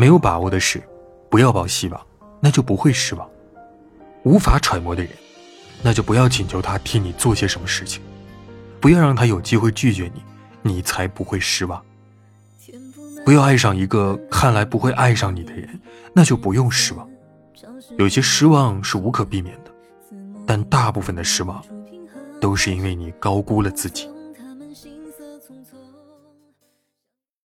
没有把握的事不要抱希望那就不会失望。无法揣摩的人那就不要请求他替你做些什么事情。不要让他有机会拒绝你你才不会失望。不要爱上一个看来不会爱上你的人那就不用失望。有些失望是无可避免的但大部分的失望都是因为你高估了自己。